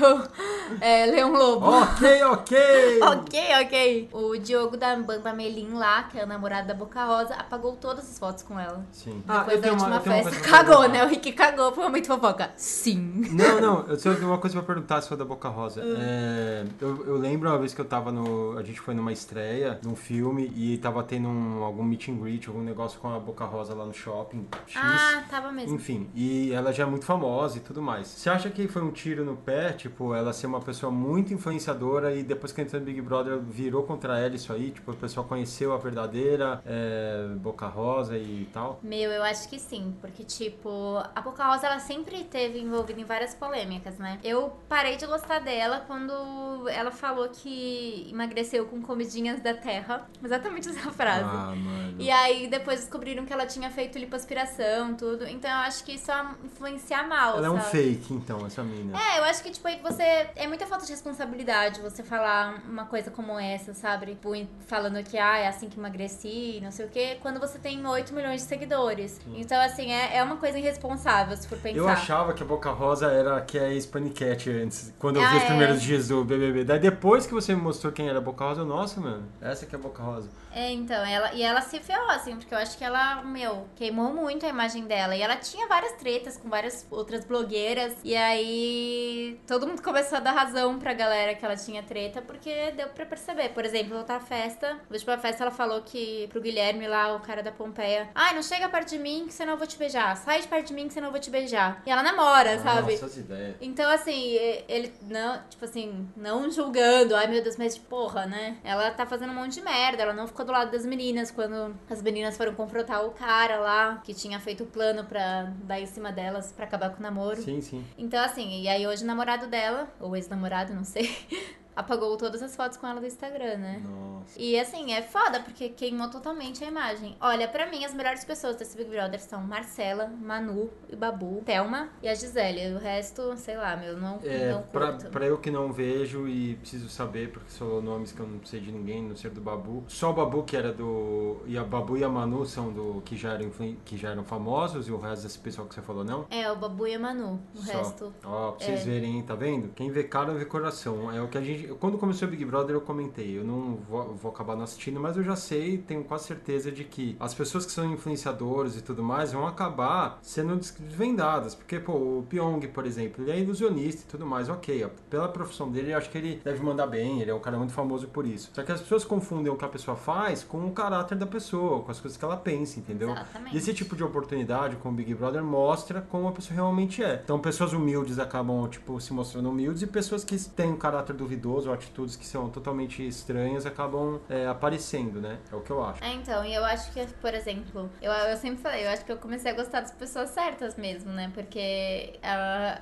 é, Leão Lobo. Ok, ok! [LAUGHS] Ok, ok. O Diogo da, ban- da Melin lá, que é a namorada da Boca Rosa, apagou todas as fotos com ela. Sim. Depois da última Ah, uma festa, cagou, né? O Rick cagou, foi muito fofoca. Sim. Não, não, [LAUGHS] eu só tenho uma coisa pra perguntar se foi da Boca Rosa. É, eu, eu lembro uma vez que eu tava no. A gente foi numa estreia num filme e tava tendo um, algum meet and greet, algum negócio com a Boca Rosa lá no shopping. X. Ah, tava mesmo. Enfim, e ela já é muito famosa e tudo mais. Você acha que foi um tiro no pé, tipo, ela ser uma pessoa muito influenciadora e depois que entrou no Big Brother virou contra ela isso aí? Tipo, o pessoal conheceu a verdadeira é, Boca Rosa e tal? Meu, eu acho que sim, porque, tipo, a Boca Rosa, ela sempre esteve envolvida em várias polêmicas, né? Eu parei de gostar dela quando ela falou que emagreceu com comidinhas da terra. Exatamente essa frase. Ah, mano. E aí depois descobriram que ela tinha feito lipoaspiração, tudo. Então eu acho que isso é influenciar mal, Ela é um sabe? fake, então, essa mina. É, eu acho que, tipo, você. É muita falta de responsabilidade você falar uma coisa como essa, sabe? Tipo, falando que, ah, é assim que emagreci, não sei o quê, quando você tem 8 milhões de seguidores. Então, assim, é, é uma coisa irresponsável, se for pensar. Eu achava que a Boca Rosa era que é ex-paniquete antes, quando eu vi Ah, os é. primeiros dias do BBB. Daí depois que você me mostrou quem era a Boca Rosa, eu, nossa, mano, essa que é a Boca Rosa. É, então, ela, e ela se ferrou, assim, porque eu acho que ela, meu, queimou muito a imagem dela. E ela tinha várias tretas com várias outras blogueiras. E aí todo mundo começou a dar razão pra galera que ela tinha treta, porque deu pra perceber. Por exemplo, outra festa, na última festa ela falou que pro Guilherme lá, o cara da Pompeia, ai, não chega perto de mim que senão eu vou te beijar. Sai de perto de mim que senão eu vou te beijar. E ela namora, sabe? Nossa, as ideias. Então, assim, ele não, tipo assim, não julgando, ai meu Deus, mas de porra, né? Ela tá fazendo um monte de merda, ela não ficou do lado das meninas quando as meninas foram confrontar o cara lá, que tinha feito o plano pra dar em cima delas, pra acabar com o namoro. Sim, sim. Então, assim, e aí hoje o namorado dela, ou ex-namorado, não sei, [LAUGHS] apagou todas as fotos com ela do Instagram, né? Nossa. E assim, é foda, porque queimou totalmente a imagem. Olha, pra mim, as melhores pessoas desse Big Brother são Marcela, Manu e Babu, Thelma e a Gisele. O resto, sei lá, meu, não, É, não pra, eu que não vejo e preciso saber, porque são nomes que eu não sei de ninguém, não sei do Babu. Só o Babu que era do. E a Babu e a Manu são do. que já eram, que já eram famosos, e o resto desse pessoal que você falou, não? É, o Babu e a Manu. O Só. resto. Ó, pra vocês é. verem, tá vendo? Quem vê cara vê coração. É o que a gente. Quando começou o Big Brother, eu comentei. Eu não vou, vou acabar não assistindo, mas eu já sei, tenho quase certeza de que as pessoas que são influenciadores e tudo mais vão acabar sendo desvendadas. Porque, pô, o Pyong, por exemplo, ele é ilusionista e tudo mais, ok. ó, Pela profissão dele, eu acho que ele deve mandar bem, ele é um cara muito famoso por isso. Só que as pessoas confundem o que a pessoa faz com o caráter da pessoa, com as coisas que ela pensa, entendeu? Exatamente. E esse tipo de oportunidade com o Big Brother mostra como a pessoa realmente é. Então, pessoas humildes acabam, tipo, se mostrando humildes e pessoas que têm um caráter duvidoso ou atitudes que são totalmente estranhas acabam é, aparecendo, né? É o que eu acho. É, então, e eu acho que, por exemplo, eu, eu sempre falei, eu acho que eu comecei a gostar das pessoas certas mesmo, né? Porque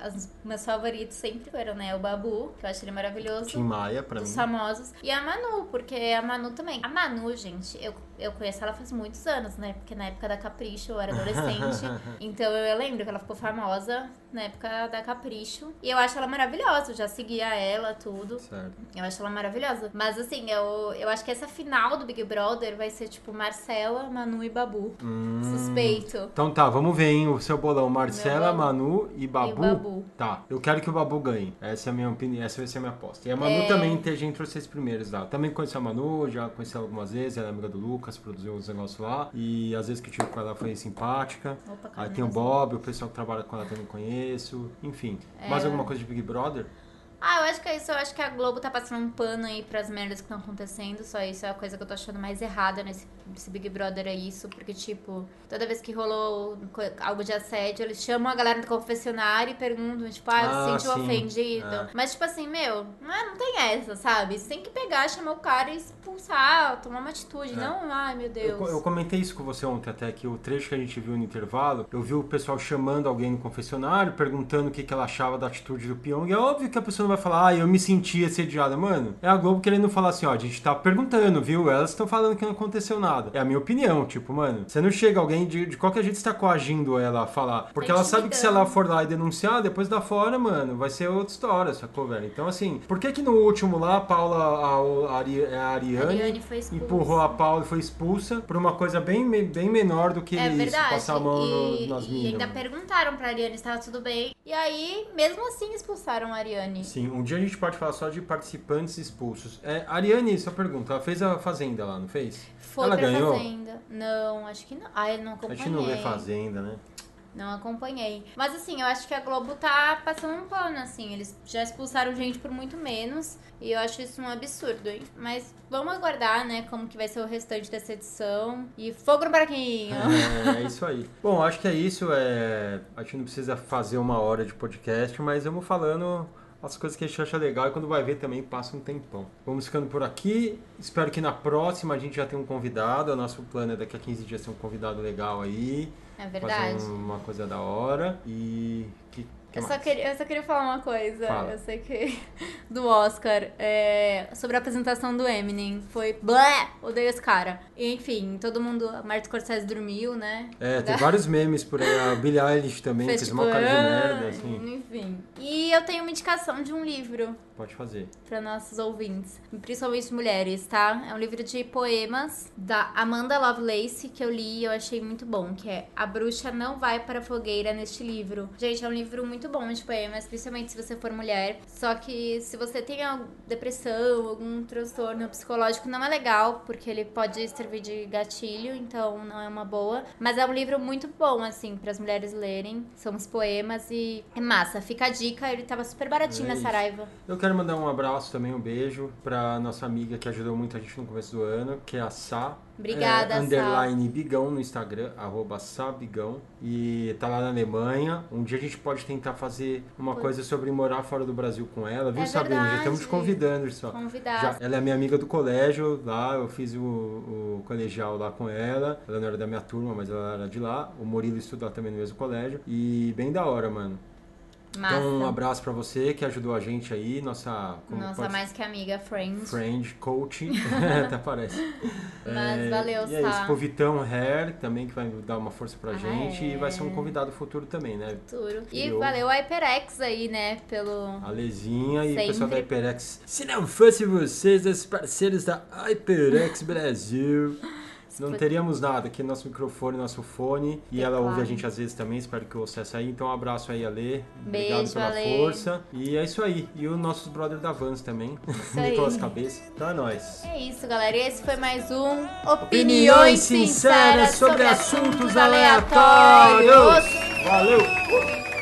os meus favoritos sempre foram, né? O Babu, que eu acho ele maravilhoso. Tim Maia, pra mim. dos famosos. E a Manu, porque a Manu também. A Manu, gente, eu, eu conheço ela faz muitos anos, né? Porque na época da Capricho eu era [LAUGHS] adolescente. então eu lembro que ela ficou famosa na época da Capricho. E eu acho ela maravilhosa. Eu já seguia ela, tudo. Certo. Eu acho ela maravilhosa. Mas assim, eu, eu acho que essa final do Big Brother vai ser tipo Marcela, Manu e Babu. Hum. Suspeito. Então tá, vamos ver, hein? O seu bolão. Marcela. Manu e Babu. Babu. Tá, eu quero que o Babu ganhe. Essa é a minha opinião, essa vai ser a minha aposta. E a Manu É. também esteja entre os seis primeiros lá. Também conheci a Manu, já conheci ela algumas vezes, ela é amiga do Lucas, produziu os negócios lá. E às vezes que eu tive com ela foi simpática. Opa, Aí tem o mas- Bob, o pessoal que trabalha com ela também conheço. Enfim. Mais É. alguma coisa de Big Brother? Ah, eu acho que é isso. Eu acho que a Globo tá passando um pano aí pras merdas que estão acontecendo. Só isso é a coisa que eu tô achando mais errada nesse, nesse Big Brother, é isso. Porque, tipo, toda vez que rolou algo de assédio, eles chamam a galera do confessionário e perguntam, tipo, ah, Ah, você se sentiu sim. ofendido? É. Mas, tipo assim, meu, não, é- não tem essa, sabe? Você tem que pegar, chamar o cara e expulsar, tomar uma atitude. É. Não, ai, meu Eu, Deus. co- eu comentei isso com você ontem até, que o trecho que a gente viu no intervalo, eu vi o pessoal chamando alguém no confessionário, perguntando o que, que ela achava da atitude do Pyong. É óbvio que a pessoa não vai falar, ah, eu me senti assediada. Mano, é a Globo querendo falar assim, ó, a gente tá perguntando, viu? Elas estão falando que não aconteceu nada. É a minha opinião, tipo, mano, você não chega alguém, de, de qualquer jeito você tá coagindo ela a falar. Porque Tá ela sabe que se ela for lá e denunciar, depois da fora, mano, vai ser outra história, sacou, velho? Então, assim, por que que no último lá, a Paula, a, a, Ari- a Ariane, Ariane empurrou a Paula e foi expulsa por uma coisa bem, bem menor do que É isso, verdade. passar a mão no- e, nas e minas. ainda mano. perguntaram pra Ariane se tava tudo bem. E aí, mesmo assim, expulsaram a Ariane. Sim. Assim, um dia a gente pode falar só de participantes expulsos. É, Ariane, sua pergunta, ela fez a Fazenda lá, não fez? Foi ela ganhou? Fazenda. Não, acho que não. Ah, eu não A acompanhei. gente não vê Fazenda, né? Não acompanhei. Mas assim, eu acho que a Globo tá passando um pano, assim. Eles já expulsaram gente por muito menos. E eu acho isso um absurdo, hein? Mas vamos aguardar, né, como que vai ser o restante dessa edição. E fogo no paraquinho! [LAUGHS] É, é isso aí. Bom, acho que é isso. É... A gente não precisa fazer uma hora de podcast, mas vamos falando as coisas que a gente acha legal e quando vai ver também passa um tempão. Vamos ficando por aqui. Espero que na próxima a gente já tenha um convidado. O nosso plano é daqui a 15 dias ter um convidado legal aí. É verdade. Fazer uma coisa da hora. E. Que, que Eu só, queria, eu só queria falar uma coisa. Fala. Eu sei que. [LAUGHS] Do Oscar. é, sobre a apresentação do Eminem. Foi. Blé! Odeio esse cara. Enfim, todo mundo. Martin Scorsese dormiu, né? É, tem vários memes por aí. A Billie Eilish também fez, tipo, uma cara de merda, assim. Enfim. E eu tenho uma indicação de um livro Pode fazer. para nossos ouvintes, principalmente mulheres, tá? É um livro de poemas da Amanda Lovelace que eu li e eu achei muito bom, que é A Bruxa Não Vai para a Fogueira neste livro. Gente, é um livro muito bom de poemas, principalmente se você for mulher. Só que se você tem depressão, algum transtorno psicológico, não é legal, porque ele pode servir de gatilho, então não é uma boa. Mas é um livro muito bom, assim, para as mulheres lerem. São os poemas e é massa. Fica a dica, ele tava super baratinho É na. Saraiva. Eu quero mandar um abraço também, um beijo pra nossa amiga que ajudou muito a gente no começo do ano, que é a Sá. Obrigada, é, Sá. Underline Bigão no Instagram, arroba Sabigão. E tá lá na Alemanha. Um dia a gente pode tentar fazer uma Pô. coisa sobre morar fora do Brasil com ela, viu, É Sabrina? Já estamos te convidando só. Convidar. Já, ela é minha amiga do colégio lá, eu fiz o, o colegial lá com ela. Ela não era da minha turma, mas ela era de lá. O Murilo estuda também no mesmo colégio. E bem da hora, mano. Massa. Então, um abraço pra você que ajudou a gente aí, nossa, Nossa, pode- mais que amiga, friend. friend, coach, [LAUGHS] [LAUGHS] até parece. Mas valeu, E é isso, pro Vitão Hair também, que vai dar uma força pra Ah, gente. E vai ser um é. convidado futuro também, né? Futuro. E Criou. valeu a HyperX aí, né, pelo... A Lezinha e o pessoal da. HyperX. Se não fosse vocês, os parceiros da HyperX Brasil, [LAUGHS] não foi- teríamos nada. Aqui nosso microfone, nosso fone. E ela Teclado. ouve a gente às vezes também. Espero que essa aí. Então, um abraço aí, Ale. Obrigado Beijo, pela Ale. força. E é isso aí. E o nosso brother da Vans também. Nicolas [LAUGHS] Cabeça. Então é nóis. É isso, galera. E esse foi mais um Opiniões, Sinceras sobre sobre assuntos aleatórios. Valeu!